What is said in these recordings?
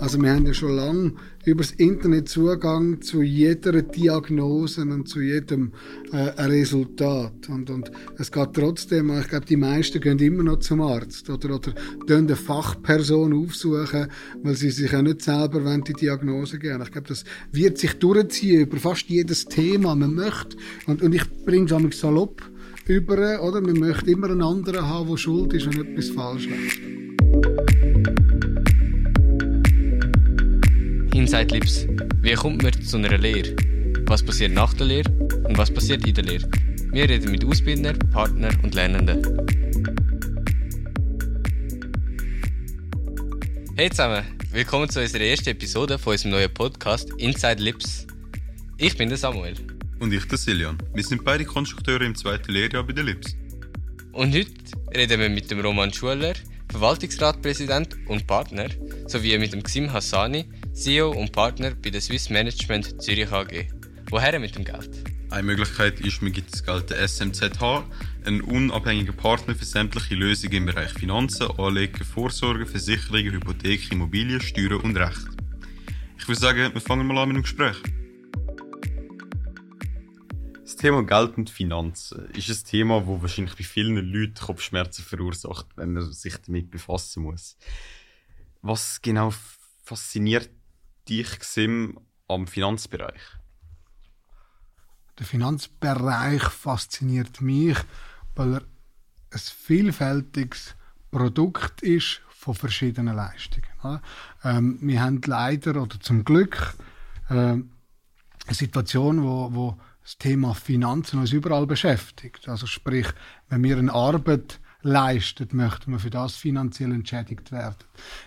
Also wir haben ja schon lange über das Internet Zugang zu jeder Diagnose und zu jedem äh, Resultat. Und, und es geht trotzdem, ich glaube, die meisten gehen immer noch zum Arzt oder, oder eine Fachperson aufsuchen, weil sie sich auch nicht selber wollen, die Diagnose geben. Ich glaube, das wird sich durchziehen über fast jedes Thema. Man möchte, und, und ich bringe es salopp über, oder? Man möchte immer einen anderen haben, der schuld ist, wenn etwas falsch läuft. Inside Lips. Wie kommt man zu einer Lehre? Was passiert nach der Lehre und was passiert in der Lehre? Wir reden mit Ausbildern, Partnern und Lernenden. Hey zusammen, willkommen zu unserer ersten Episode von unserem neuen Podcast Inside Lips. Ich bin der Samuel. Und ich der Siljan. Wir sind beide Konstrukteure im zweiten Lehrjahr bei der Lips. Und heute reden wir mit dem Roman Schuler, Verwaltungsratpräsident und Partner, sowie mit dem Xim Hassani, CEO und Partner bei der Swiss Management Zürich AG. Woher mit dem Geld? Eine Möglichkeit ist, man gibt das Geld der SMZH, ein unabhängiger Partner für sämtliche Lösungen im Bereich Finanzen, Anlegen, Vorsorge, Versicherungen, Hypothek, Immobilien, Steuern und Recht. Ich würde sagen, wir fangen mal an mit dem Gespräch. Thema Geld und Finanzen ist ein Thema, das wahrscheinlich bei vielen Leuten Kopfschmerzen verursacht, wenn man sich damit befassen muss. Was genau fasziniert dich Sim am Finanzbereich? Der Finanzbereich fasziniert mich, weil er ein vielfältiges Produkt ist von verschiedenen Leistungen. Ähm, wir haben leider oder zum Glück äh, eine Situation, wo, wo das Thema Finanzen uns überall beschäftigt. Also sprich, wenn wir eine Arbeit leistet, möchten wir für das finanziell entschädigt werden.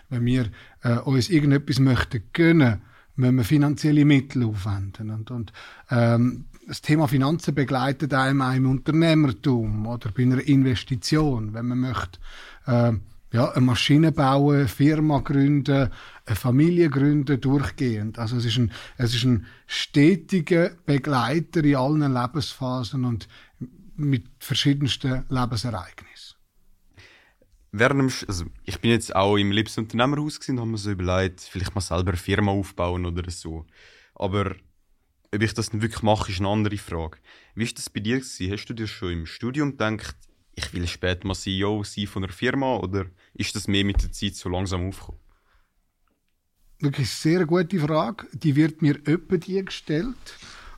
Wenn wir äh, uns irgendetwas möchten gönnen, müssen wir finanzielle Mittel aufwenden. Und, und ähm, das Thema Finanzen begleitet einem auch im Unternehmertum oder bei einer Investition, wenn man möchte. Äh, ja, eine Maschine bauen, eine Firma gründen, eine Familie gründen, durchgehend. Also es ist ein, es ist ein stetiger Begleiter in allen Lebensphasen und mit verschiedensten Lebensereignissen während also ich bin jetzt auch im Liebsunternehmerhaus und habe mir so überlegt, vielleicht mal selber eine Firma aufbauen oder so. Aber ob ich das wirklich mache, ist eine andere Frage. Wie ist das bei dir gewesen? Hast du dir schon im Studium gedacht, ich will später mal CEO sein von einer Firma oder ist das mehr mit der Zeit so langsam aufgekommen? Wirklich sehr gute Frage. Die wird mir öppe die gestellt.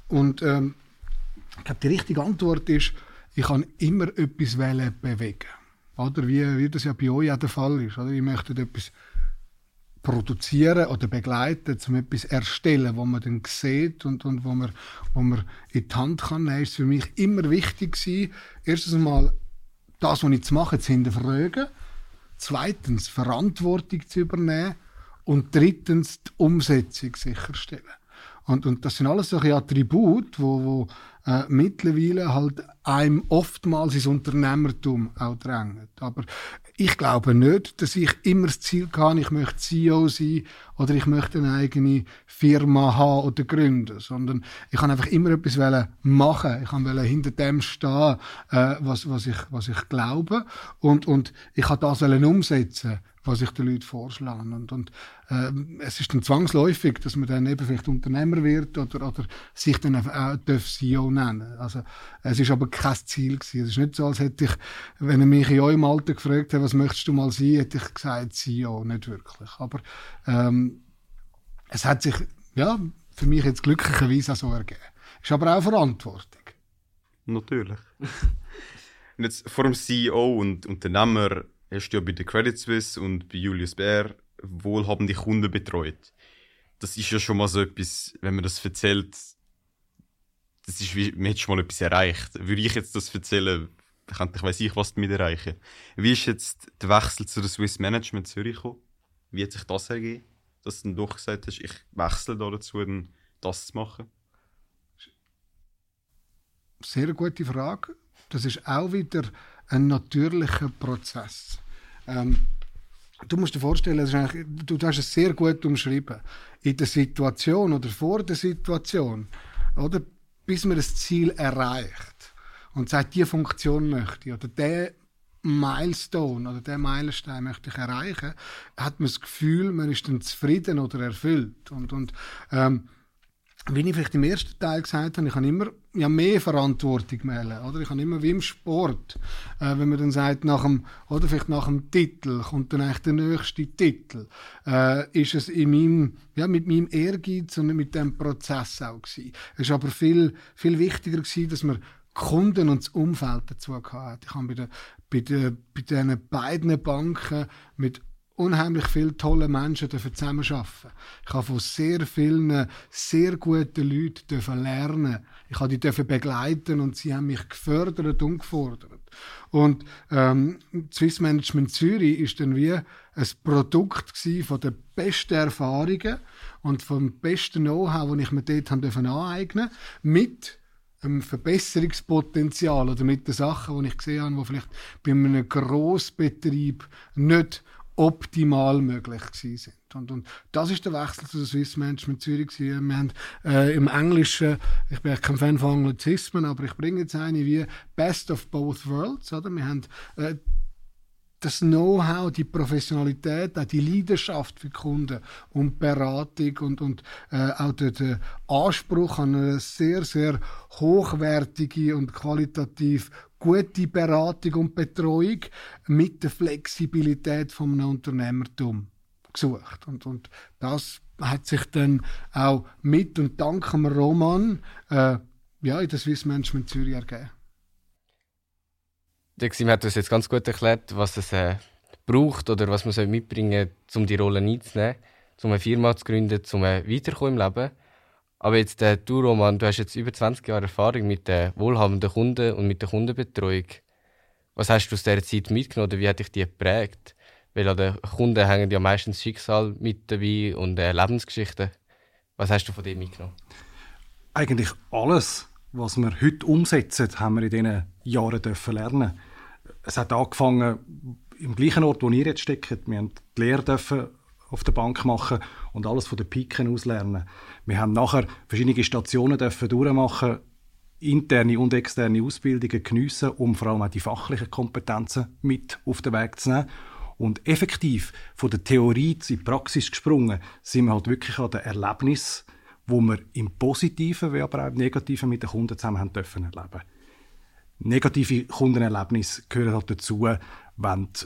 Und ähm, ich glaube, die richtige Antwort ist, ich kann immer etwas bewegen. Oder wie, wie das ja bei euch auch der Fall ist. Oder? Ihr möchtet etwas produzieren oder begleiten, um etwas erstellen, wo man dann sieht und, und wo, man, wo man in die Hand kann nehmen, ist für mich immer wichtig gewesen, erstens mal das, was ich zu machen, zu hinterfragen, zweitens Verantwortung zu übernehmen und drittens die Umsetzung sicherstellen. Und, und das sind alles solche Attribute, wo, wo äh, mittlerweile halt einem oftmals ins Unternehmertum auch drängen. Aber ich glaube nicht, dass ich immer das Ziel kann, ich möchte CEO sein oder ich möchte eine eigene Firma haben oder gründen, sondern ich kann einfach immer etwas machen. Ich kann hinter dem stehen, äh, was, was, ich, was ich glaube und, und ich kann das umsetzen was ich den Leuten vorschlage. Und, und äh, es ist dann zwangsläufig, dass man dann eben vielleicht Unternehmer wird oder, oder sich dann auch CEO nennen Also es ist aber kein Ziel gewesen. Es ist nicht so, als hätte ich, wenn er mich in eurem Alter gefragt hat, was möchtest du mal sein, hätte ich gesagt CEO, nicht wirklich. Aber ähm, es hat sich, ja, für mich jetzt glücklicherweise auch so ergeben. Ist aber auch Verantwortung. Natürlich. und jetzt vor dem CEO und Unternehmer hast du ja bei der Credit Suisse und bei Julius Baer wohlhabende Kunden betreut. Das ist ja schon mal so etwas, wenn man das erzählt, das ist wie, man hat schon mal etwas erreicht. Würde ich jetzt das erzählen, könnte ich weiß ich was damit erreichen. Wie ist jetzt der Wechsel zu der Swiss Management Zürich gekommen? Wie hat sich das ergeben, dass du dann doch gesagt hast, ich wechsle da dazu, das zu machen? Sehr gute Frage. Das ist auch wieder ein natürlicher Prozess. Ähm, du musst dir vorstellen, du, hast es sehr gut umschrieben. In der Situation oder vor der Situation, oder, bis man das Ziel erreicht und sagt, diese Funktion möchte ich, oder der Milestone oder der Meilenstein möchte ich erreichen, hat man das Gefühl, man ist dann zufrieden oder erfüllt. Und, und ähm, wie ich vielleicht im ersten Teil gesagt habe, ich habe immer ja, mehr Verantwortung melden, oder? Ich habe immer wie im Sport, äh, wenn man dann sagt, nach dem, oder vielleicht nach dem Titel, kommt dann eigentlich der nächste Titel, äh, ist es in meinem, ja, mit meinem Ehrgeiz und mit dem Prozess auch gewesen. Es ist aber viel, viel wichtiger gewesen, dass man Kunden und das Umfeld dazu gehabt. Ich habe bei, der, bei, der, bei diesen beiden Banken mit unheimlich viele tolle Menschen zusammenarbeiten. Ich habe von sehr vielen sehr guten Leuten lernen. Ich habe die begleiten und sie haben mich gefördert und gefordert. Und ähm, Swiss Management Zürich ist dann wie ein Produkt von den besten Erfahrungen und vom besten Know-how, das ich mir dort aneignen durfte, mit einem Verbesserungspotenzial oder mit den Sachen, die ich gesehen habe, die vielleicht bei einem Grossbetrieb nicht optimal möglich gewesen sind. Und, und das ist der Wechsel zu der Swiss Management Zürich. Wir haben äh, im Englischen, ich bin kein Fan von Anglizismen, aber ich bringe jetzt eine wie Best of Both Worlds, oder? Wir haben äh, das Know-how, die Professionalität, auch die Leidenschaft für Kunden und Beratung und, und äh, auch der, der Anspruch an eine sehr, sehr hochwertige und qualitativ gute Beratung und Betreuung mit der Flexibilität vom Unternehmertum gesucht. Und, und das hat sich dann auch mit und dank dem Roman äh, ja, in der Swiss Management Zürich ergeben. Der Xim hat uns jetzt ganz gut erklärt, was es äh, braucht oder was man mitbringen soll, um die Rolle einzunehmen, um eine Firma zu gründen, um äh, weiterzukommen im Leben. Aber jetzt, äh, du Roman, du hast jetzt über 20 Jahre Erfahrung mit den wohlhabenden Kunden und mit der Kundenbetreuung. Was hast du aus dieser Zeit mitgenommen oder wie hat dich die geprägt? Weil an den Kunden hängen ja meistens Schicksal mit dabei und äh, Lebensgeschichten. Was hast du von dem mitgenommen? Eigentlich alles, was wir heute umsetzen, haben wir in diesen Jahren dürfen lernen. Es hat angefangen im gleichen Ort, wo ihr jetzt steckt. Wir haben die Lehre dürfen auf der Bank machen und alles von den Piken aus lernen. Wir haben nachher verschiedene Stationen durchmachen, interne und externe Ausbildungen geniessen, um vor allem auch die fachlichen Kompetenzen mit auf den Weg zu nehmen. Und effektiv von der Theorie zur Praxis gesprungen, sind wir halt wirklich an den Erlebnis, wo wir im Positiven, wie aber auch im Negativen mit den Kunden zusammen haben dürfen erleben. Negative Kundenerlebnisse gehören halt dazu, wenn die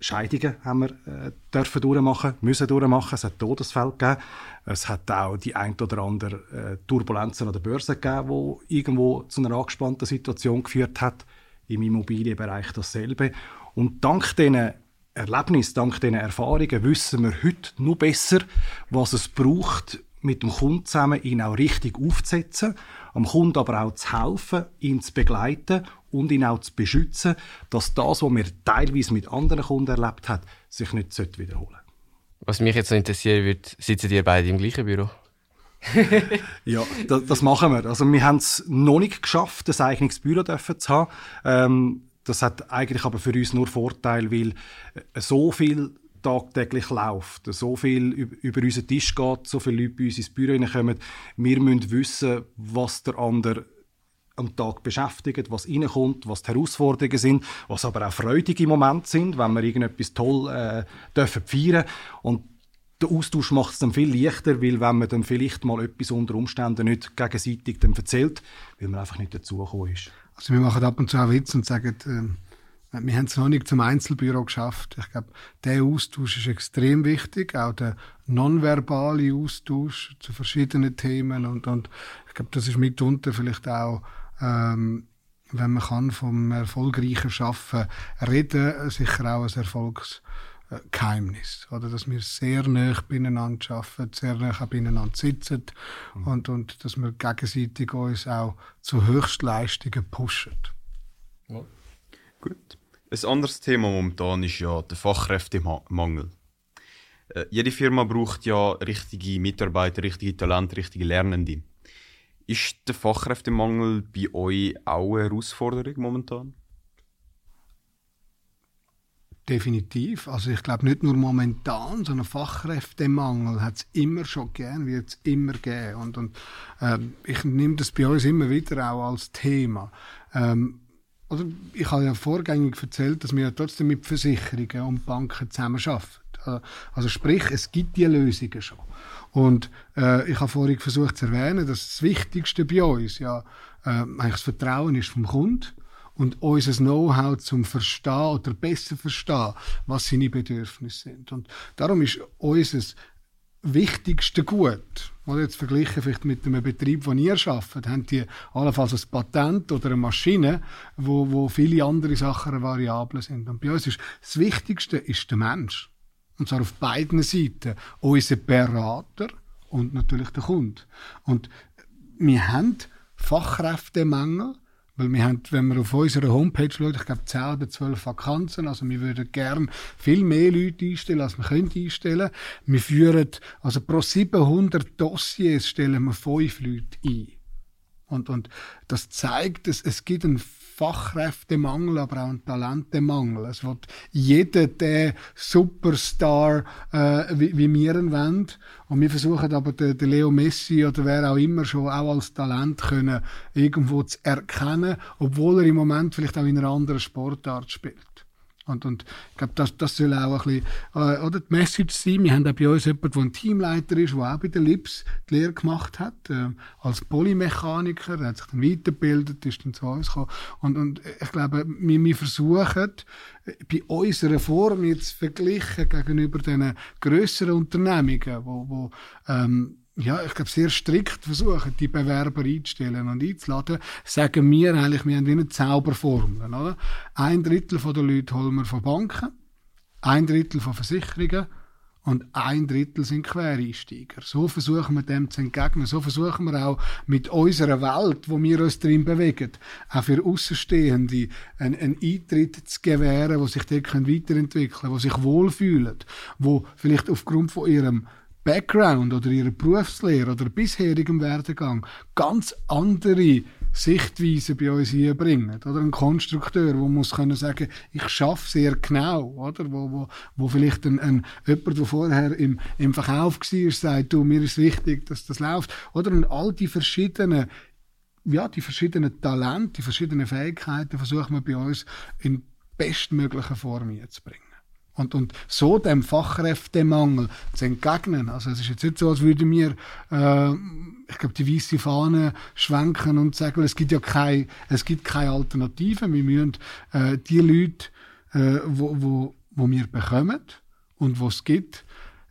Scheidungen haben wir äh, dürfen durchmachen, müssen durchmachen. Es hat Todesfälle gegeben. Es hat auch die ein oder andere äh, Turbulenzen an der Börse gegeben, wo irgendwo zu einer angespannten Situation geführt hat. Im Immobilienbereich dasselbe. Und dank diesen Erlebnissen, dank diesen Erfahrungen wissen wir heute nur besser, was es braucht, mit dem Kunden zusammen ihn auch richtig aufzusetzen, am Kunden aber auch zu helfen, ihn zu begleiten und ihn auch zu beschützen, dass das, was wir teilweise mit anderen Kunden erlebt haben, sich nicht wiederholen sollte. Was mich jetzt so interessieren würde, sitzen ihr beide im gleichen Büro? ja, das, das, machen wir. Also wir haben es noch nicht geschafft, ein eigenes Büro zu haben. Ähm, das hat eigentlich aber für uns nur Vorteil, weil so viel tagtäglich läuft, so viel über unseren Tisch geht, so viele Leute bei uns ins Büro kommen. Wir müssen wissen, was der andere am Tag beschäftigt, was reinkommt, was die Herausforderungen sind, was aber auch freudige Momente sind, wenn wir irgendetwas toll äh, dürfen feiern und der Austausch macht es dann viel leichter, weil wenn man dann vielleicht mal etwas unter Umständen nicht gegenseitig dann erzählt, weil man einfach nicht dazugekommen ist. Also wir machen ab und zu auch Witz und sagen, äh, wir haben es noch nicht zum Einzelbüro geschafft. Ich glaube, der Austausch ist extrem wichtig, auch der nonverbale Austausch zu verschiedenen Themen und, und ich glaube, das ist mitunter vielleicht auch ähm, wenn man kann vom erfolgreichen Schaffen reden, sicher auch ein Erfolgsgeheimnis. Oder dass wir sehr nah beieinander arbeiten, sehr nah beieinander sitzen mhm. und, und dass wir gegenseitig uns auch zu Höchstleistungen pushen. Ja. Gut. Ein anderes Thema momentan ist ja der Fachkräftemangel. Äh, jede Firma braucht ja richtige Mitarbeiter, richtige Talente, richtige Lernende. Ist der Fachkräftemangel bei euch auch eine Herausforderung momentan? Definitiv. Also ich glaube nicht nur momentan, sondern Fachkräftemangel hat es immer schon gegeben, wird es immer geben. Und, und äh, ich nehme das bei uns immer wieder auch als Thema. Ähm, oder ich habe ja vorgängig erzählt, dass wir ja trotzdem mit Versicherungen und Banken zusammenarbeiten. Äh, also sprich, es gibt die Lösungen schon. Und äh, ich habe vorhin versucht zu erwähnen, dass das Wichtigste bei uns ja äh, eigentlich das Vertrauen ist vom Kunden und unser Know-how zum Verstehen oder besser verstehen, was seine Bedürfnisse sind. Und darum ist unser wichtigste Gut, oder jetzt verglichen vielleicht mit einem Betrieb, den ihr arbeitet, haben die allenfalls ein Patent oder eine Maschine, wo, wo viele andere Sachen Variablen sind. Und bei uns ist das Wichtigste ist der Mensch. Und zwar auf beiden Seiten. Unser Berater und natürlich der Kunde. Und wir haben Fachkräftemangel, weil wir haben, wenn wir auf unserer Homepage schauen, ich glaube 10 oder 12 Vakanzen, also wir würden gerne viel mehr Leute einstellen, als wir können einstellen. Wir führen, also pro 700 Dossiers stellen wir 5 Leute ein. Und, und das zeigt, es, es gibt einen Fachkräftemangel, aber auch ein Talentemangel. Es wird jeder der Superstar, äh, wie, wie wir ihn wollen. Und wir versuchen aber den, den Leo Messi oder wer auch immer schon auch als Talent können, irgendwo zu erkennen, obwohl er im Moment vielleicht auch in einer anderen Sportart spielt. Und, und ich glaube, das, das soll auch ein bisschen äh, oder die Message sein. Wir haben auch bei uns jemanden, der ein Teamleiter ist, der auch bei der Lips die Lehre gemacht hat, äh, als Polymechaniker. Er hat sich dann weitergebildet, ist dann zu uns gekommen. Und, und ich glaube, wir, wir versuchen, bei unserer Form jetzt verglichen gegenüber den grösseren Unternehmungen, wo, wo ähm, ja, ich glaube, sehr strikt versuchen, die Bewerber einzustellen und einzuladen, sagen wir eigentlich, wir haben wie eine Zauberformel. Oder? Ein Drittel der Leute holen wir von Banken, ein Drittel von Versicherungen und ein Drittel sind Quereinsteiger. So versuchen wir dem zu entgegnen. So versuchen wir auch mit unserer Welt, wo wir uns drin bewegen, auch für Außenstehende einen, einen Eintritt zu gewähren, wo sich dort weiterentwickeln können, wo sich wohlfühlen, wo vielleicht aufgrund von ihrem Background oder ihrer Berufslehre oder bisherigem Werdegang ganz andere Sichtweisen bei uns einbringen. Oder ein Konstrukteur, der muss können sagen, ich schaffe sehr genau, oder? Wo, wo, wo vielleicht ein, ein, jemand, der vorher im, im Verkauf war, sagt, du, mir ist wichtig, dass das läuft. Oder? Und all die verschiedenen ja, die verschiedenen Talente, die verschiedenen Fähigkeiten versuchen wir bei uns in bestmöglicher Form einzubringen. Und, und so dem Fachkräftemangel zu entgegnen. Also es ist jetzt nicht so, als würden wir, äh, ich glaube, die weiße Fahne schwenken und sagen, es gibt ja keine, es gibt keine Alternative. Wir müssen äh, die Leute, äh, wo, wo, wo wir bekommen und wo es gibt,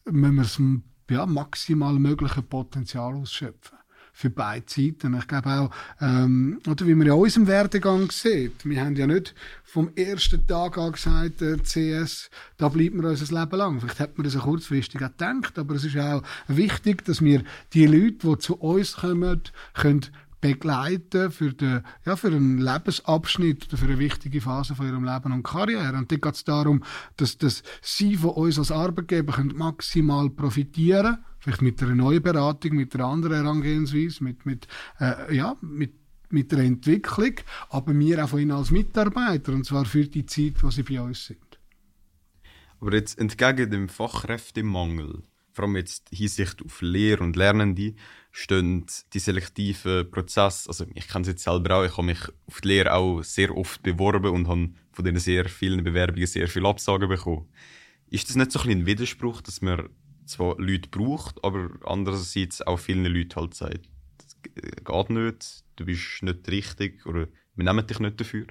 müssen wir das ja, maximal mögliche Potenzial ausschöpfen für beide Seiten. Ich glaube auch, ähm, oder wie man in unserem Werdegang sieht, wir haben ja nicht vom ersten Tag an gesagt, der CS, da bleiben wir unser Leben lang. Vielleicht hat man das auch kurzfristig auch gedacht, aber es ist auch wichtig, dass wir die Leute, die zu uns kommen, können begleiten für, den, ja, für einen Lebensabschnitt oder für eine wichtige Phase von ihrem Leben und Karriere. Und dann geht es darum, dass, dass sie von uns als Arbeitgeber können maximal profitieren können vielleicht mit einer neuen Beratung, mit einer anderen Herangehensweise, mit, mit, äh, ja, mit, mit der Entwicklung, aber wir auch von ihnen als Mitarbeiter, und zwar für die Zeit, wo sie bei uns sind. Aber jetzt entgegen dem Fachkräftemangel, vor allem jetzt Hinsicht auf Lehr- und Lernende, stehen die selektiven Prozesse, also ich kenne es jetzt selber auch, ich habe mich auf die Lehre auch sehr oft beworben und habe von diesen sehr vielen Bewerbungen sehr viele Absagen bekommen. Ist das nicht so ein, ein Widerspruch, dass man zwar Leute braucht, aber andererseits auch vielen Leuten halt sagt, das geht nicht, du bist nicht richtig oder wir nehmen dich nicht dafür?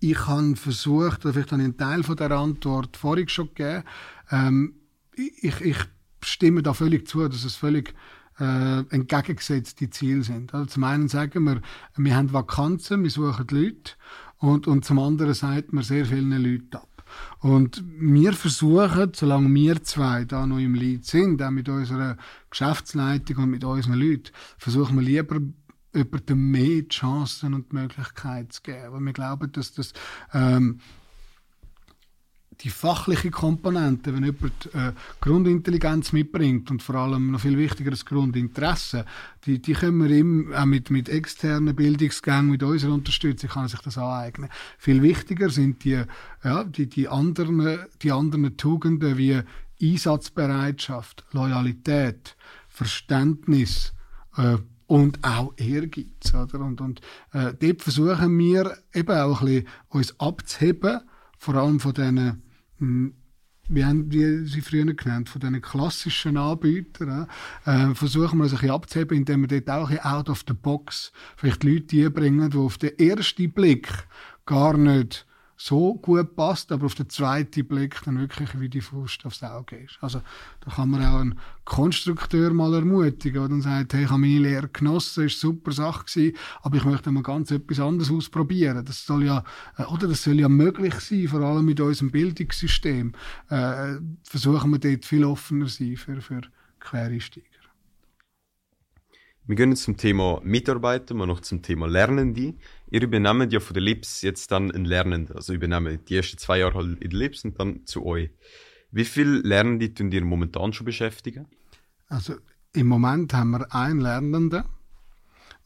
Ich habe versucht, oder vielleicht habe ich einen Teil von der Antwort vorhin schon gegeben. Ähm, ich, ich stimme da völlig zu, dass es völlig äh, entgegengesetzte Ziele sind. Also zum einen sagen wir, wir haben Vakanzen, wir suchen Leute und, und zum anderen sagt man sehr vielen Leuten ab. Und wir versuchen, solange wir zwei da noch im Lied sind, auch mit unserer Geschäftsleitung und mit unseren Leuten, versuchen wir lieber über mehr Chancen und Möglichkeiten zu geben. Weil wir glauben, dass das ähm, die fachliche Komponente, wenn jemand äh, Grundintelligenz mitbringt und vor allem noch viel wichtiger das Grundinteresse, die, die können wir ihm auch mit, mit externen Bildungsgängen, mit unserer Unterstützung, kann sich das aneignen. Viel wichtiger sind die, ja, die, die, anderen, die anderen Tugenden wie Einsatzbereitschaft, Loyalität, Verständnis, äh, und auch Ehrgeiz. Oder? Und, und äh, dort versuchen wir eben auch ein bisschen uns abzuheben, vor allem von diesen hm, wie haben wir sie früher genannt, von diesen klassischen Anbietern, äh, versuchen wir uns ein abzuheben, indem wir dort auch ein out of the box vielleicht Leute einbringen, die auf den ersten Blick gar nicht so gut passt, aber auf den zweiten Blick dann wirklich wie die Faust aufs Auge ist. Also da kann man auch einen Konstrukteur mal ermutigen, der dann sagt, hey, ich habe meine Lehre genossen, ist super Sache gewesen, aber ich möchte mal ganz etwas anderes ausprobieren. Das soll ja, äh, oder das soll ja möglich sein, vor allem mit unserem Bildungssystem. Äh, versuchen wir dort viel offener sein für, für Quereinsteiger. Wir gehen zum Thema Mitarbeiter, mal noch zum Thema Lernende. Ihr übernehmt ja von der Lips jetzt dann einen Lernenden. Also übernehmt die ersten zwei Jahre halt in der Lips und dann zu euch. Wie viele Lernende tun ihr momentan schon beschäftigen? Also im Moment haben wir einen Lernenden.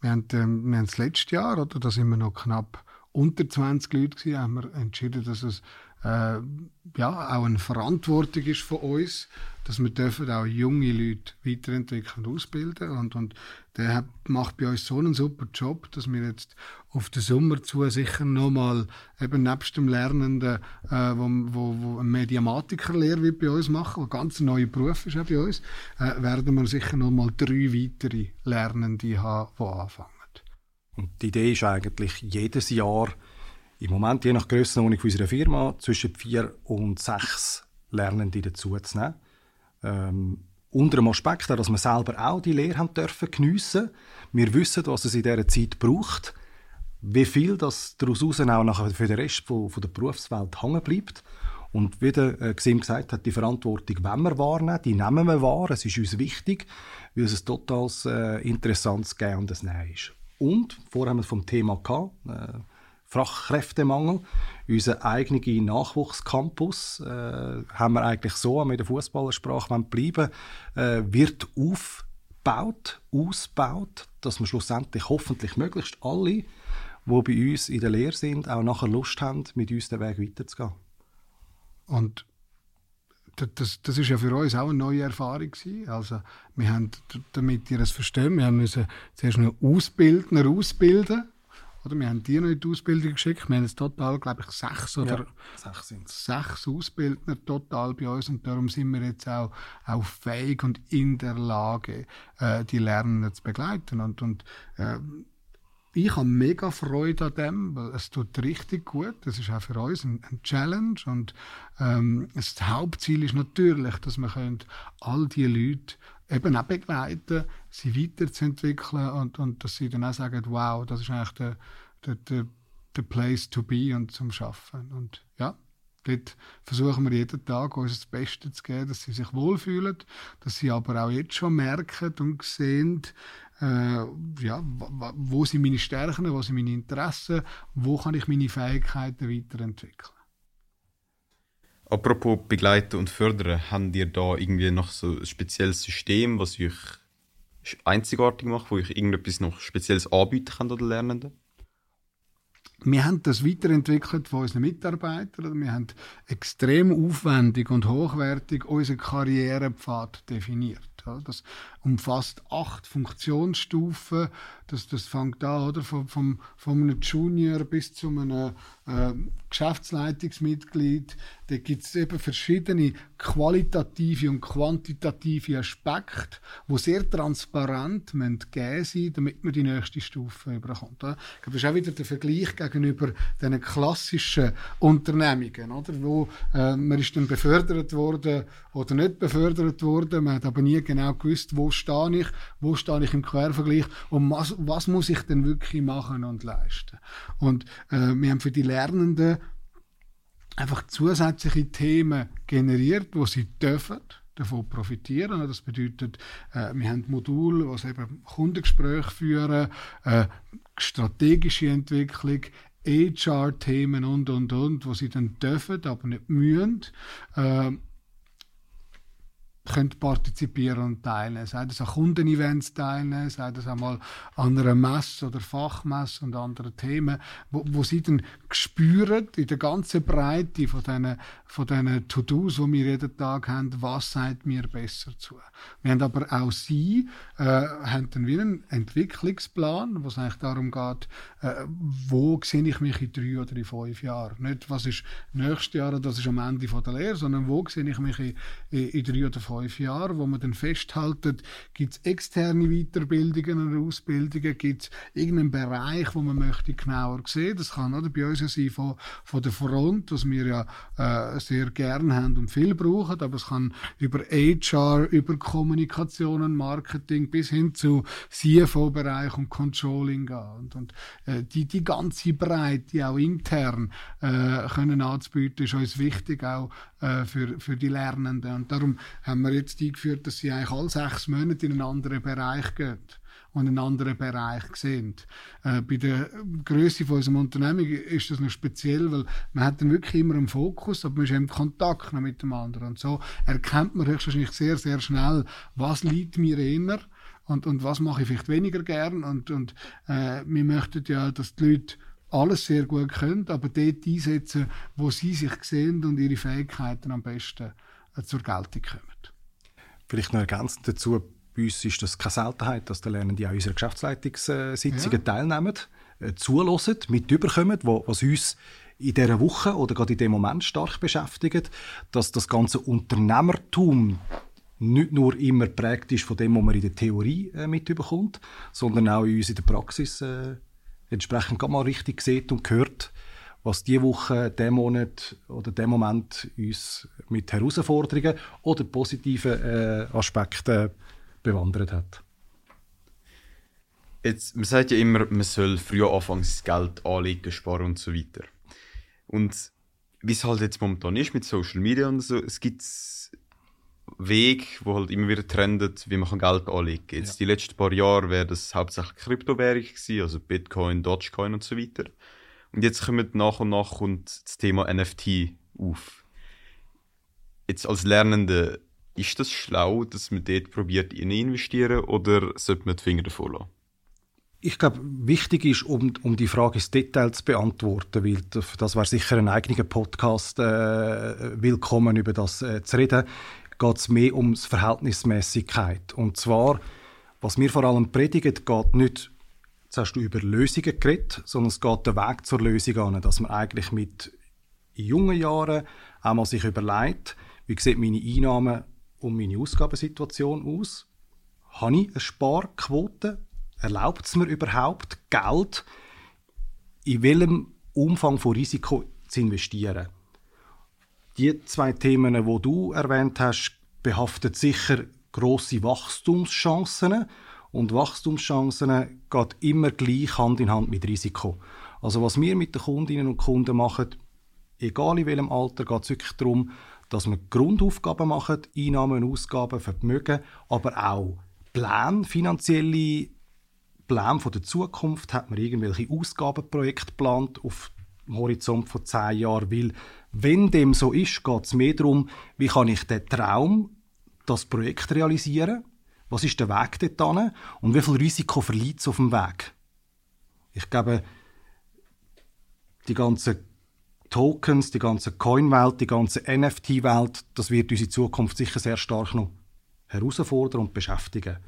Wir haben, ähm, wir haben das letzte Jahr, oder, da sind wir noch knapp unter 20 Leute gewesen, haben wir entschieden, dass es äh, ja, auch eine Verantwortung ist von uns, dass wir dürfen auch junge Leute weiterentwickeln und ausbilden und, und der hat, macht bei uns so einen super Job, dass wir jetzt auf den Sommer zu sicher nochmal eben nebst dem Lernenden, äh, wo, wo, wo ein Mediamatikerlehre wird bei uns machen, ein ganz neuer Beruf ist auch bei uns, äh, werden wir sicher nochmal drei weitere Lernende haben, die anfangen. Und die Idee ist eigentlich jedes Jahr im Moment, je nach Grössenordnung unserer Firma, zwischen vier und sechs Lernende dazuzunehmen. Ähm, unter dem Aspekt, dass wir selber auch die Lehre haben dürfen geniessen. Wir wissen, was es in dieser Zeit braucht, wie viel das daraus auch nachher für den Rest von, von der Berufswelt hängen bleibt. Und wie der äh, Xim gesagt hat, die Verantwortung wenn wir wahrnehmen, die nehmen wir wahr. Es ist uns wichtig, weil es ein total äh, interessantes Gehen und ein Nein ist. Und, vorher haben wir vom Thema gehabt, äh, Fachkräftemangel. Unser eigener Nachwuchscampus äh, haben wir eigentlich so mit der Fußballersprache bleiben, äh, wird aufgebaut, ausgebaut, dass wir schlussendlich hoffentlich möglichst alle, die bei uns in der Lehre sind, auch nachher Lust haben, mit uns den Weg weiterzugehen. Und das, das ist ja für uns auch eine neue Erfahrung gewesen. Also wir haben, damit ihr es verstehen, wir haben müssen zuerst einen Ausbildner ausbilden oder? Wir haben die noch in die Ausbildung geschickt. Wir haben jetzt total, glaube ich, sechs oder ja, sechs, sechs Ausbildner total bei uns. Und darum sind wir jetzt auch, auch fähig und in der Lage, äh, die Lernenden zu begleiten. Und, und äh, ich habe mega Freude an dem, weil es tut richtig gut. Das ist auch für uns ein, ein Challenge und ähm, das Hauptziel ist natürlich, dass wir all die Leute eben auch begleiten, sie weiterzuentwickeln und, und dass sie dann auch sagen, wow, das ist eigentlich der, der, der, der Place to be und zum Schaffen. Und ja, dort versuchen wir jeden Tag uns das Beste zu geben, dass sie sich wohlfühlen, dass sie aber auch jetzt schon merken und sehen, äh, ja, wo sind meine Stärken, wo sind meine Interessen, wo kann ich meine Fähigkeiten weiterentwickeln. Apropos begleiten und fördern, habt ihr da irgendwie noch so ein spezielles System, was euch einzigartig macht, wo euch irgendetwas noch Spezielles anbieten kann oder Lernenden? Wir haben das weiterentwickelt von unseren Mitarbeitern. Wir haben extrem aufwendig und hochwertig unseren Karrierepfad definiert. Das umfasst acht Funktionsstufen. Das, das fängt an oder, vom, von einem Junior bis zu einem äh, Geschäftsleitungsmitglied. Da gibt es eben verschiedene qualitative und quantitative Aspekte, die sehr transparent gegeben sein damit man die nächste Stufe überkommt. Das ist auch wieder der Vergleich gegenüber den klassischen Unternehmungen, oder? wo äh, man ist dann befördert worden oder nicht befördert worden. Man hat aber nie genau gewusst, wo stehe ich, wo stehe ich im Quervergleich und was, was muss ich denn wirklich machen und leisten. Und äh, wir haben für die Lernenden einfach zusätzliche Themen generiert, wo sie dürfen davon profitieren. Das bedeutet, äh, wir haben Module, die eben Kundengespräche führen, äh, strategische Entwicklung, HR-Themen und, und, und, wo sie dann dürfen, aber nicht müssen. Können partizipieren und teilnehmen. Sei das an Kundenevents teilnehmen, sei das einmal an einer Messe oder Fachmesse und anderen Themen, wo, wo sie dann spüren, in der ganzen Breite von diesen, von diesen To-Dos, die wir jeden Tag haben, was sagt mir besser zu. Wir haben aber auch sie, äh, haben dann wieder einen Entwicklungsplan, wo es eigentlich darum geht, äh, wo sehe ich mich in drei oder in fünf Jahren. Nicht, was ist nächstes Jahr das ist am Ende von der Lehre, sondern wo sehe ich mich in, in, in drei oder fünf Jahren, wo man dann festhaltet, gibt es externe Weiterbildungen oder Ausbildungen, gibt es irgendeinen Bereich, wo man möchte genauer sehen. Das kann oder bei uns ja sein von, von der Front, was wir ja äh, sehr gerne haben und viel brauchen, aber es kann über HR, über Kommunikation und Marketing bis hin zu CFO-Bereich und Controlling gehen. Und, und äh, die, die ganze Breite, auch intern, äh, können anzubieten, ist uns wichtig, auch äh, für, für die Lernenden. Und darum haben wir jetzt eingeführt, dass sie eigentlich alle sechs Monate in einen anderen Bereich gehen und einen anderen Bereich sehen. Äh, bei der Größe von unserem Unternehmen ist das noch speziell, weil man hat dann wirklich immer einen Fokus, aber man ist im Kontakt noch mit dem anderen. Und so erkennt man höchstwahrscheinlich sehr, sehr schnell, was liegt mir eher und, und was mache ich vielleicht weniger gern. Und, und äh, wir möchten ja, dass die Leute alles sehr gut können, aber dort einsetzen, wo sie sich sehen und ihre Fähigkeiten am besten äh, zur Geltung kommen. Vielleicht noch ergänzend dazu, bei uns ist das keine Seltenheit, dass die Lernenden an unseren Geschäftsleitungssitzungen ja. teilnehmen, äh, zulassen, mit überkommen, was uns in dieser Woche oder gerade in dem Moment stark beschäftigt, dass das ganze Unternehmertum nicht nur immer prägt ist von dem, was man in der Theorie äh, mitbekommt, sondern auch in uns in der Praxis äh, entsprechend mal richtig sieht und hört, was diese Woche, diesen Monat oder diesen Moment uns mit Herausforderungen oder positiven äh, Aspekten bewandert hat. Jetzt, man sagt ja immer, man soll früher anfangen, das Geld anlegen, sparen und so weiter. Und wie es halt jetzt momentan ist mit Social Media und so, es gibt Weg, wo halt immer wieder trendet, wie man Geld anlegen kann. Jetzt ja. die letzten paar Jahre wäre das hauptsächlich Kryptowährung gewesen, also Bitcoin, Dogecoin und so weiter. Und jetzt kommt nach und nach kommt das Thema NFT auf. Jetzt als Lernende, ist das schlau, dass man dort probiert, in investieren oder sollte man die Finger davon lassen? Ich glaube, wichtig ist, um, um die Frage ins Detail zu beantworten, weil das wäre sicher ein eigener Podcast äh, willkommen, über das äh, zu reden, geht es mehr um Verhältnismäßigkeit. Und zwar, was mir vor allem predigen, geht nicht, jetzt über Lösungen geredet, sondern es geht der Weg zur Lösung an, dass man eigentlich mit jungen Jahren einmal sich überlegt, wie sieht meine Einnahmen und meine Ausgabensituation aus? Habe ich eine Sparquote? Erlaubt es mir überhaupt, Geld in welchem Umfang von Risiko zu investieren? Die zwei Themen, wo du erwähnt hast, behaftet sicher große Wachstumschancen und Wachstumschancen geht immer gleich Hand in Hand mit Risiko. Also was wir mit den Kundinnen und Kunden machen, egal in welchem Alter, geht es wirklich darum, dass wir Grundaufgaben machen, Einnahmen, Ausgaben, Vermögen, aber auch Pläne, finanzielle Pläne von der Zukunft. Hat man irgendwelche Ausgabenprojekte geplant auf dem Horizont von zehn Jahren? Weil wenn dem so ist, geht es mehr darum, wie kann ich den Traum, das Projekt realisieren? Was ist der Weg dorthin? Und wie viel Risiko verliert es auf dem Weg? Ich glaube, die ganze Tokens, die ganze Coin-Welt, die ganze NFT-Welt, das wird unsere Zukunft sicher sehr stark noch herausfordern und beschäftigen.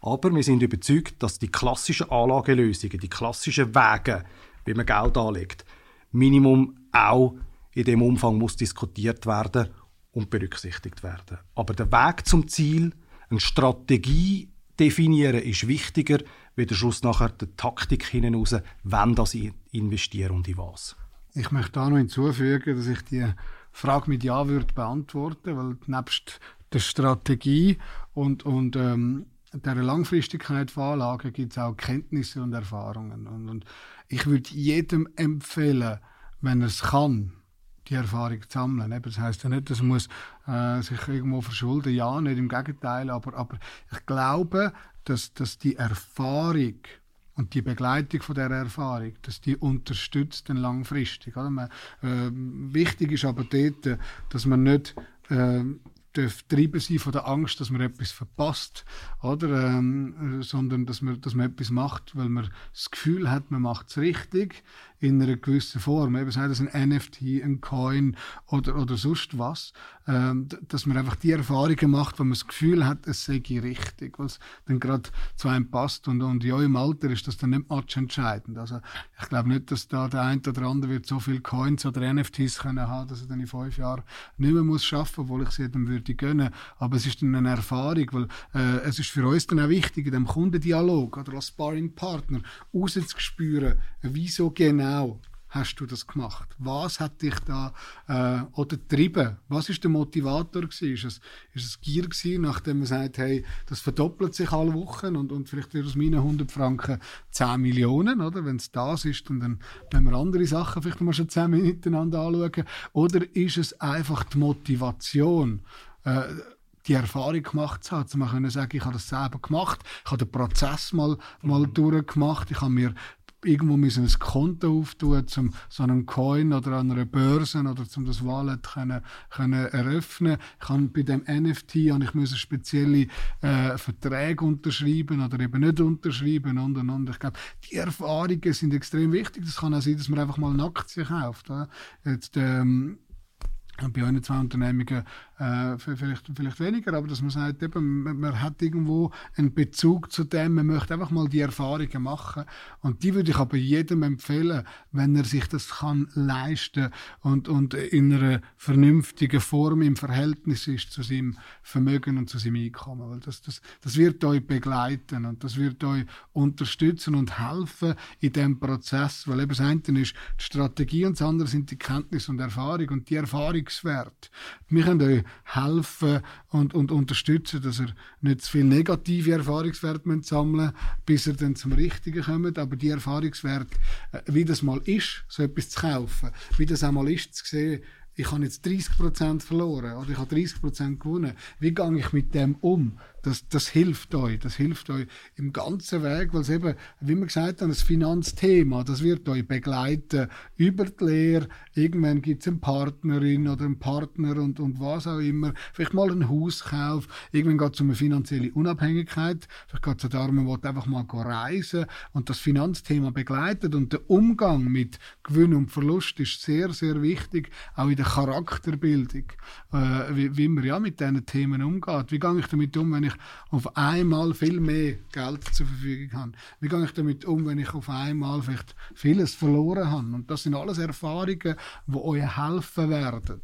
Aber wir sind überzeugt, dass die klassischen Anlagelösungen, die klassischen Wege, wie man Geld anlegt, Minimum auch in dem Umfang muss diskutiert werden und berücksichtigt werden. Aber der Weg zum Ziel, eine Strategie definieren, ist wichtiger, wie der Schluss nachher die Taktik hinaus, wenn das investieren und in was. Ich möchte da noch hinzufügen, dass ich die Frage mit Ja würde beantworten, weil nebst der Strategie und, und ähm, der Langfristigkeit von Anlagen gibt es auch Kenntnisse und Erfahrungen. Und, und ich würde jedem empfehlen, wenn er es kann, die Erfahrung zu sammeln. Das heißt ja nicht, dass man äh, sich irgendwo verschulden Ja, nicht im Gegenteil. Aber, aber ich glaube, dass, dass die Erfahrung und die Begleitung von der Erfahrung, dass die unterstützt dann langfristig. Oder? Man, äh, wichtig ist aber dort, dass man nicht äh, treiben sein von der Angst, dass man etwas verpasst, oder? Ähm, sondern dass man, dass man etwas macht, weil man das Gefühl hat, man macht es richtig in einer gewissen Form. Eben sei das ein NFT, ein Coin oder, oder sonst was. Ähm, dass man einfach die Erfahrungen macht, wo man das Gefühl hat, es sei richtig, was dann gerade zu einem passt. Und, und ja, im Alter ist das dann nicht much entscheidend. Also ich glaube nicht, dass da der eine oder andere wird so viele Coins oder NFTs können haben, dass er dann in fünf Jahren nicht mehr muss schaffen, obwohl ich sie jedem würde gönnen. Aber es ist dann eine Erfahrung, weil äh, es ist für uns dann auch wichtig, in dem Kundendialog oder als Sparring-Partner rauszuspüren, wieso genau hast du das gemacht? Was hat dich da äh, oder getrieben? Was ist der Motivator gewesen? Ist es, ist es Gier gewesen, nachdem man sagt, hey, das verdoppelt sich alle Wochen und, und vielleicht wird aus meinen 100 Franken 10 Millionen, oder? Wenn es das ist, und dann wenn wir andere Sachen vielleicht mal schon 10 Minuten anschauen. Oder ist es einfach die Motivation? Äh, die Erfahrung gemacht zu haben, zu können sagen, ich habe das selber gemacht, ich habe den Prozess mal, mal mhm. durchgemacht, ich habe mir irgendwo müssen ein Konto auftun, um so einen Coin oder an einer Börse oder um das Wallet können, können eröffnen. Ich habe bei dem NFT habe ich müssen spezielle äh, Verträge unterschreiben oder eben nicht unterschreiben und und und. Ich glaube, die Erfahrungen sind extrem wichtig. Das kann auch sein, dass man einfach mal eine Aktie kauft. Oder? Jetzt ähm, bei einer zwei Unternehmungen äh, vielleicht, vielleicht weniger, aber dass man sagt, eben, man, hat irgendwo einen Bezug zu dem, man möchte einfach mal die Erfahrungen machen. Und die würde ich aber jedem empfehlen, wenn er sich das kann leisten und, und in einer vernünftigen Form im Verhältnis ist zu seinem Vermögen und zu seinem Einkommen. Weil das, das, das wird euch begleiten und das wird euch unterstützen und helfen in dem Prozess, weil eben das eine ist die Strategie und das andere sind die Kenntnis und Erfahrung und die Erfahrungswerte. Wir können euch helfen und, und unterstützen, dass er nicht zu viel negative Erfahrungswerte sammeln bis er dann zum Richtigen kommt. Aber die Erfahrungswerte, äh, wie das mal ist, so etwas zu kaufen, wie das auch mal ist, zu sehen, ich habe jetzt 30% verloren oder ich habe 30% gewonnen. Wie gehe ich mit dem um? Das, das hilft euch. Das hilft euch im ganzen Weg, weil es eben, wie wir gesagt haben, das Finanzthema, das wird euch begleiten über die Lehre. Irgendwann gibt es eine Partnerin oder einen Partner und, und was auch immer. Vielleicht mal einen Hauskauf. Irgendwann geht es um eine finanzielle Unabhängigkeit. Vielleicht geht es darum, man will einfach mal reisen und das Finanzthema begleitet. Und der Umgang mit Gewinn und Verlust ist sehr, sehr wichtig, auch in der Charakterbildung, äh, wie, wie man ja mit diesen Themen umgeht. Wie gehe ich damit um, wenn ich auf einmal viel mehr Geld zur Verfügung habe? Wie gehe ich damit um, wenn ich auf einmal vielleicht vieles verloren habe? Und das sind alles Erfahrungen, die euch helfen werden.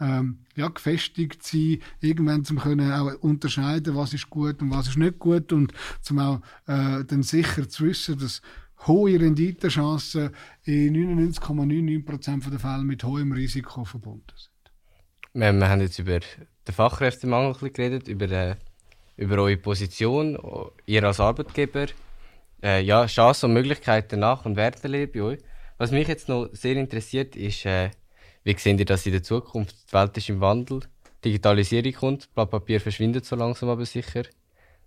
Ähm, ja, gefestigt sein, irgendwann zum können auch unterscheiden, was ist gut und was ist nicht gut und zum auch äh, dann sicher zu wissen, dass hohe Renditechancen in 99,99% der Fälle mit hohem Risiko verbunden sind. Wir, wir haben jetzt über den Fachkräftemangel geredet, über äh, über eure Position, ihr als Arbeitgeber, äh, ja, Chancen und Möglichkeiten nach und Lehre bei euch. Was mich jetzt noch sehr interessiert, ist, äh, wie seht ihr das in der Zukunft? Die Welt ist im Wandel, Digitalisierung kommt, Blatt Papier verschwindet so langsam aber sicher.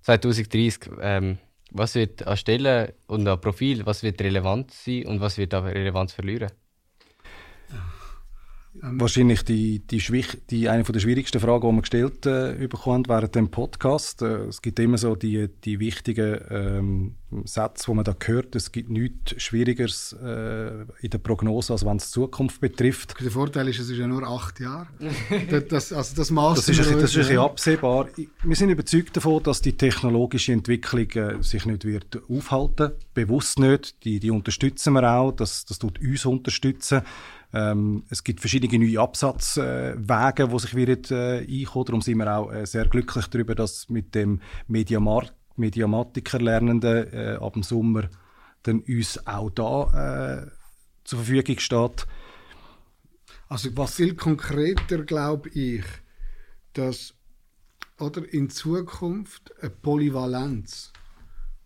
2030, ähm, was wird an Stellen und an Profil, was wird relevant sein und was wird an Relevanz verlieren? Ähm, Wahrscheinlich die, die, die, eine der schwierigsten Fragen, die wir gestellt äh, bekommen während dem Podcast. Äh, es gibt immer so die, die wichtigen ähm, Sätze, die man da hört. Es gibt nichts Schwierigeres äh, in der Prognose, als wenn es die Zukunft betrifft. Der Vorteil ist, es ist ja nur acht Jahre. das, also das, das ist, ein, das ist ein absehbar. Wir sind überzeugt davon, dass die technologische Entwicklung äh, sich nicht wird aufhalten Bewusst nicht. Die, die unterstützen wir auch. Das, das tut uns unterstützen. Ähm, es gibt verschiedene neue Absatzwege, äh, die sich wieder äh, einkommen. Darum sind wir auch äh, sehr glücklich darüber, dass mit dem Mediamatiker-Lernenden äh, ab dem Sommer dann uns auch da äh, zur Verfügung steht. Also was viel konkreter glaube ich, dass oder in Zukunft eine Polyvalenz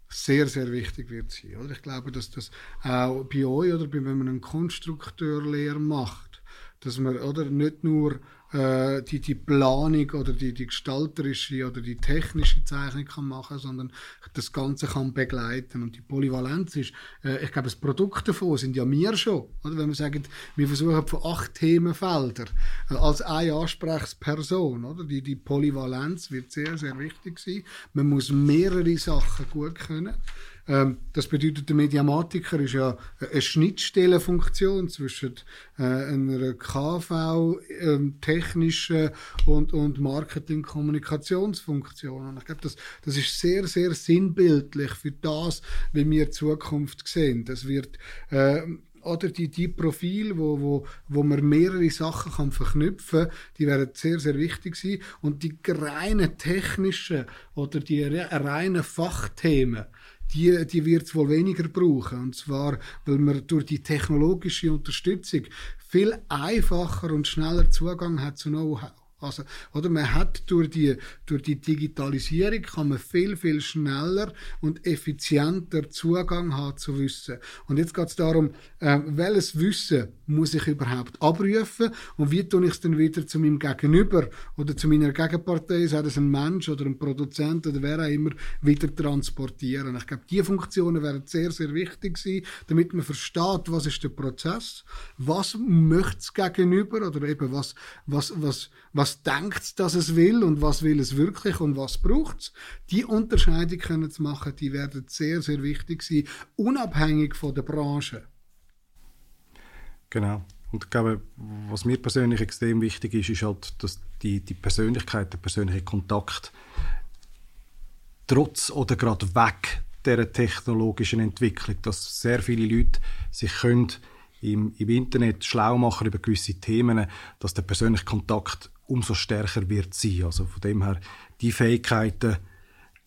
sehr, sehr wichtig wird sein. Oder? Ich glaube, dass das auch bei euch oder wenn man eine Konstrukteurlehre macht, dass man oder nicht nur äh, die, die Planung oder die, die gestalterische oder die technische Zeichnung kann machen, sondern das Ganze kann begleiten. Und die Polyvalenz ist, äh, ich glaube, das Produkt davon sind ja wir schon. Oder? Wenn wir sagen, wir versuchen von acht Themenfeldern äh, als eine Ansprechperson, oder? Die, die Polyvalenz wird sehr, sehr wichtig sein. Man muss mehrere Sachen gut können. Ähm, das bedeutet, der Mediamatiker ist ja eine Schnittstellenfunktion zwischen äh, einer KV, ähm, und, und Marketing-Kommunikationsfunktion. Und ich glaube, das, das ist sehr, sehr sinnbildlich für das, wie wir Zukunft sehen. Das wird äh, oder die, die Profile, wo, wo, wo man mehrere Sachen kann verknüpfen kann, die werden sehr, sehr wichtig sein. Und die reinen technischen oder die reinen Fachthemen, die, die wird es wohl weniger brauchen. Und zwar, weil man durch die technologische Unterstützung viel einfacher und schneller Zugang hat zu Know-how. Also, oder man hat durch die, durch die Digitalisierung kann man viel, viel schneller und effizienter Zugang haben zu Wissen. Und jetzt geht es darum, äh, welches Wissen muss ich überhaupt abrufen und wie tue ich es dann wieder zu meinem Gegenüber oder zu meiner Gegenpartei, sei das ein Mensch oder ein Produzent oder wer auch immer, wieder transportieren. Ich glaube, diese Funktionen werden sehr, sehr wichtig sein, damit man versteht, was ist der Prozess, was möchte es Gegenüber oder eben was, was, was, was denkt es, dass es will und was will es wirklich und was braucht es. Die Unterscheidung können zu machen, die werden sehr, sehr wichtig sein, unabhängig von der Branche. Genau. Und ich glaube, was mir persönlich extrem wichtig ist, ist halt, dass die, die Persönlichkeit, der persönliche Kontakt trotz oder gerade weg der technologischen Entwicklung, dass sehr viele Leute sich können im, im Internet schlau machen über gewisse Themen, dass der persönliche Kontakt umso stärker wird sein. Also von dem her, die Fähigkeiten,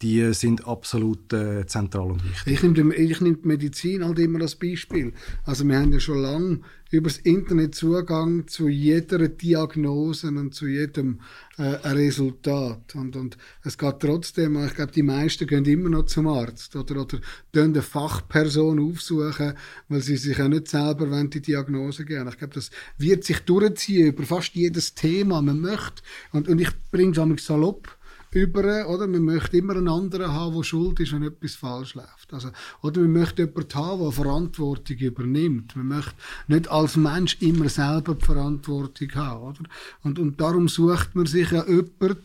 die sind absolut äh, zentral und wichtig. Ich nehme, ich nehme die Medizin halt immer als Beispiel. Also wir haben ja schon lange über das Internet Zugang zu jeder Diagnose und zu jedem äh, Resultat. Und, und es geht trotzdem, ich glaube, die meisten gehen immer noch zum Arzt oder, oder eine Fachperson aufsuchen, weil sie sich auch nicht selber die Diagnose geben. Ich glaube, das wird sich durchziehen über fast jedes Thema. Man möchte, und, und ich bringe es salopp, über, oder? Man möchte immer einen anderen haben, der schuld ist, wenn etwas falsch läuft. Also, oder man möchte jemanden haben, der Verantwortung übernimmt. Man möchte nicht als Mensch immer selber die Verantwortung haben, oder? Und, und darum sucht man sich ja jemanden,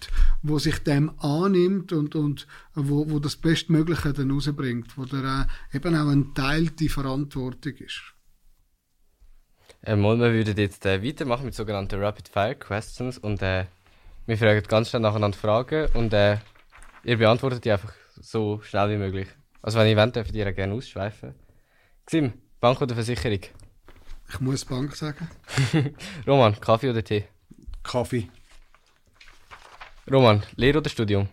der sich dem annimmt und, und wo, wo das Bestmögliche dann rausbringt, wo der äh, eben auch eine teilte Verantwortung ist. Ähm, wir würden jetzt äh, weitermachen mit sogenannten Rapid Fire Questions und äh, wir fragen ganz schnell nacheinander Fragen und äh, ihr beantwortet die einfach so schnell wie möglich. Also wenn ihr wollt, dürft ihr gerne ausschweifen. Xim, Bank oder Versicherung? Ich muss Bank sagen. Roman, Kaffee oder Tee? Kaffee. Roman, Lehre oder Studium?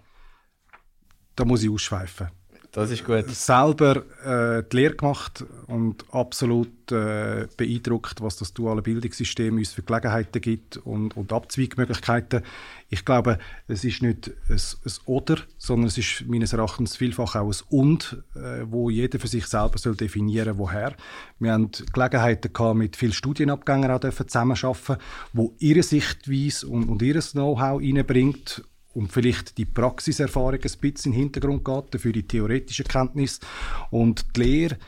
Da muss ich ausschweifen. Das ist gut. Selber äh, die Lehre gemacht und absolut äh, beeindruckt, was das duale Bildungssystem uns für Gelegenheiten gibt und, und Abzweigmöglichkeiten. Ich glaube, es ist nicht ein, ein Oder, sondern es ist meines Erachtens vielfach auch ein Und, äh, wo jeder für sich selber soll definieren woher. Wir haben Gelegenheiten gehabt, mit vielen Studienabgängern auch zusammenarbeiten, wo ihre Sichtweise und, und ihr Know-how reinbringt und vielleicht die Praxiserfahrung ein bisschen in den Hintergrund geht, dafür die theoretische Kenntnis. Und die Lehre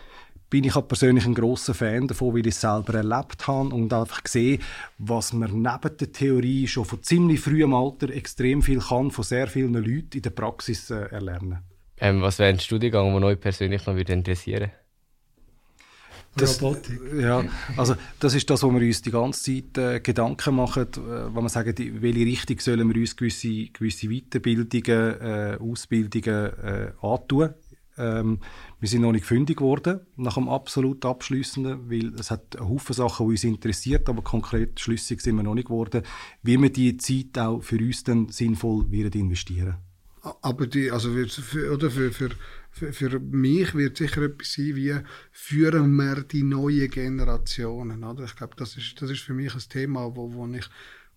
bin ich auch persönlich ein großer Fan davon, weil ich es selber erlebt habe und einfach gesehen, was man neben der Theorie schon von ziemlich frühem Alter extrem viel kann, von sehr vielen Leuten in der Praxis äh, erlernen. Ähm, was wäre ein Studiengang, der euch persönlich noch interessieren würde? Das, Robotik. Ja, also das ist das, wo wir uns die ganze Zeit äh, Gedanken machen, äh, wenn wir sagen, in welche Richtung sollen wir uns gewisse, gewisse Weiterbildungen, äh, Ausbildungen äh, antun. Ähm, wir sind noch nicht fündig geworden nach dem absolut Abschließenden, weil es hat Haufen Sachen, die uns interessiert, aber konkret schlüssig sind wir noch nicht geworden, wie wir die Zeit auch für uns dann sinnvoll werden investieren. Aber die, also für, oder für, für für, für mich wird sicher etwas sein, wie führen wir die neuen Generationen. Oder? Ich glaube, das ist, das ist für mich ein Thema, wo, wo ich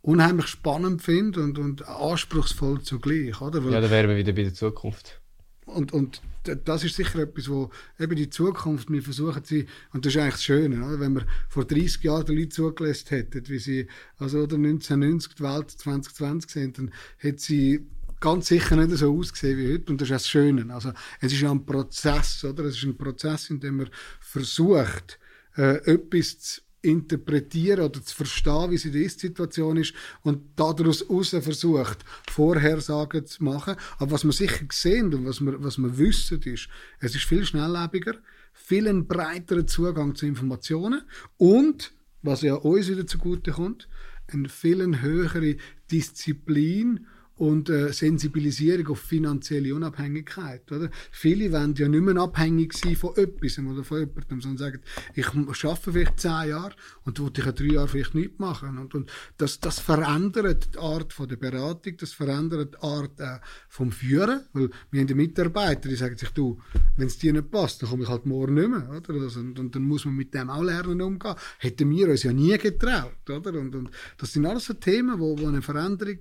unheimlich spannend finde und, und anspruchsvoll zugleich. Oder? Weil, ja, da wären wir wieder bei der Zukunft. und, und das ist sicher etwas, wo eben die Zukunft, wir versuchen sie, und das ist eigentlich das Schöne, oder? wenn wir vor 30 Jahren die Leute zugelassen hätten, wie sie, also oder 1990 die Welt 2020 sind, dann hätte sie ganz sicher nicht so ausgesehen wie heute. Und das ist das Schöne. Also, es ist ja ein Prozess, oder? Es ist ein Prozess, in dem man versucht, äh, etwas zu interpretieren oder zu verstehen, wie sie die Ist-Situation ist und daraus heraus versucht, Vorhersagen zu machen. Aber was wir sicher sehen und was wir, was wir wissen, ist, es ist viel schnelllebiger, viel ein breiterer Zugang zu Informationen und, was ja uns wieder zugute kommt, eine viel höhere Disziplin und äh, Sensibilisierung auf finanzielle Unabhängigkeit. Oder? Viele wollen ja nicht mehr abhängig sein von etwas oder von jemandem, sondern sagen, ich arbeite vielleicht zehn Jahre und dann ich ja drei Jahre vielleicht nichts machen. Und, und das, das verändert die Art von der Beratung, das verändert die Art äh, vom Führen, weil wir haben die Mitarbeiter, die sagen sich, du, wenn es dir nicht passt, dann komme ich halt morgen nicht mehr. Oder? Also, und, und, dann muss man mit dem auch lernen umgehen. Hätten wir uns ja nie getraut. Oder? Und, und das sind alles so Themen, wo, wo eine Veränderung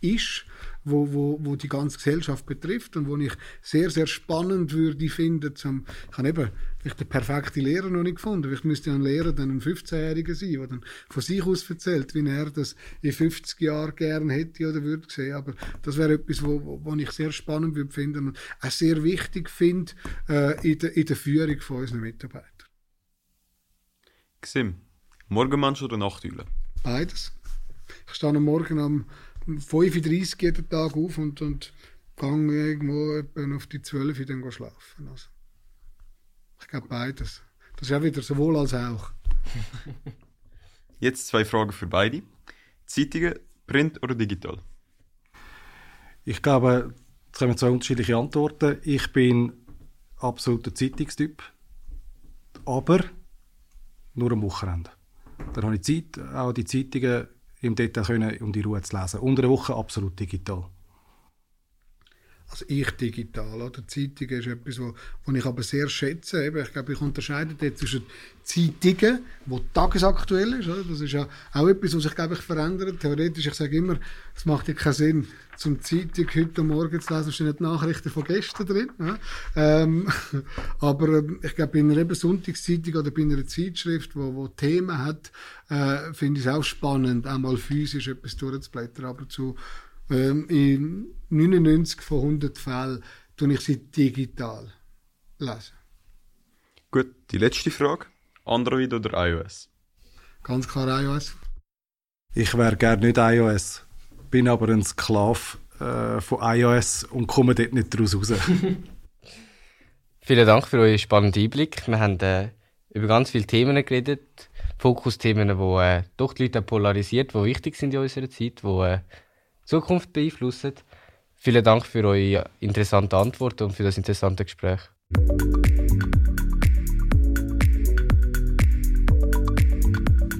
ist, wo, wo, wo die ganze Gesellschaft betrifft und wo ich sehr, sehr spannend würde finden. Zum, ich habe eben vielleicht den perfekten Lehrer noch nicht gefunden. Vielleicht müsste ein Lehrer dann ein 15-Jähriger sein, der dann von sich aus erzählt, wie er das in 50 Jahren gerne hätte oder würde sehen. Aber das wäre etwas, wo, wo, wo ich sehr spannend würde finden und auch sehr wichtig finde äh, in, der, in der Führung von unseren Mitarbeitern. Xim, Morgenmensch oder Nachtüle? Beides. Ich stehe am Morgen um 35 jeden Tag auf und, und gehe irgendwo auf die 12 Uhr dann schlafen. Also, ich glaube beides. Das ist auch wieder sowohl als auch. Jetzt zwei Fragen für beide. Zeitungen, Print oder digital? Ich glaube, es kommen zwei unterschiedliche Antworten. Ich bin absoluter Zeitungstyp, aber nur am Wochenende. Dann habe ich Zeit, auch die Zeitungen im Detail können, um die Ruhe zu lesen. Unter der Woche absolut digital. Also ich digital, oder? Zeitung ist etwas, was ich aber sehr schätze. ich glaube, ich unterscheide jetzt zwischen Zeitungen, die tagesaktuell ist, oder? das ist ja auch etwas, was sich, glaube ich, verändert. Theoretisch, ich sage immer, es macht ja keinen Sinn, zum Zeitung heute Morgen zu lesen, stehen die Nachrichten von gestern drin. Ja? Ähm, aber ähm, ich glaube, bei einer eben Sonntagszeitung oder bei einer Zeitschrift, wo, wo Themen hat, äh, finde ich es auch spannend, auch mal physisch etwas durchzublättern. Aber zu ähm, in 99 von 100 Fällen tue ich sie digital lesen. Gut, die letzte Frage. Android oder iOS? Ganz klar iOS. Ich wäre gerne nicht iOS, bin aber ein Sklave äh, von iOS und komme dort nicht daraus raus. Vielen Dank für euren spannenden Einblick. Wir haben äh, über ganz viele Themen geredet. Fokusthemen, die äh, doch die Leute polarisiert, die wichtig sind in unserer Zeit, die äh, Zukunft beeinflussen. Vielen Dank für eure interessanten Antworten und für das interessante Gespräch.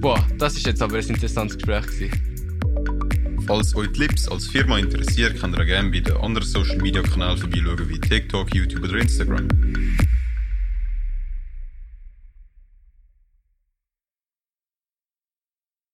Boah, das ist jetzt aber ein interessantes Gespräch. Gewesen. Falls euch die Lips als Firma interessiert, könnt ihr gerne bei den anderen Social Media Kanälen vorbeischauen wie TikTok, YouTube oder Instagram.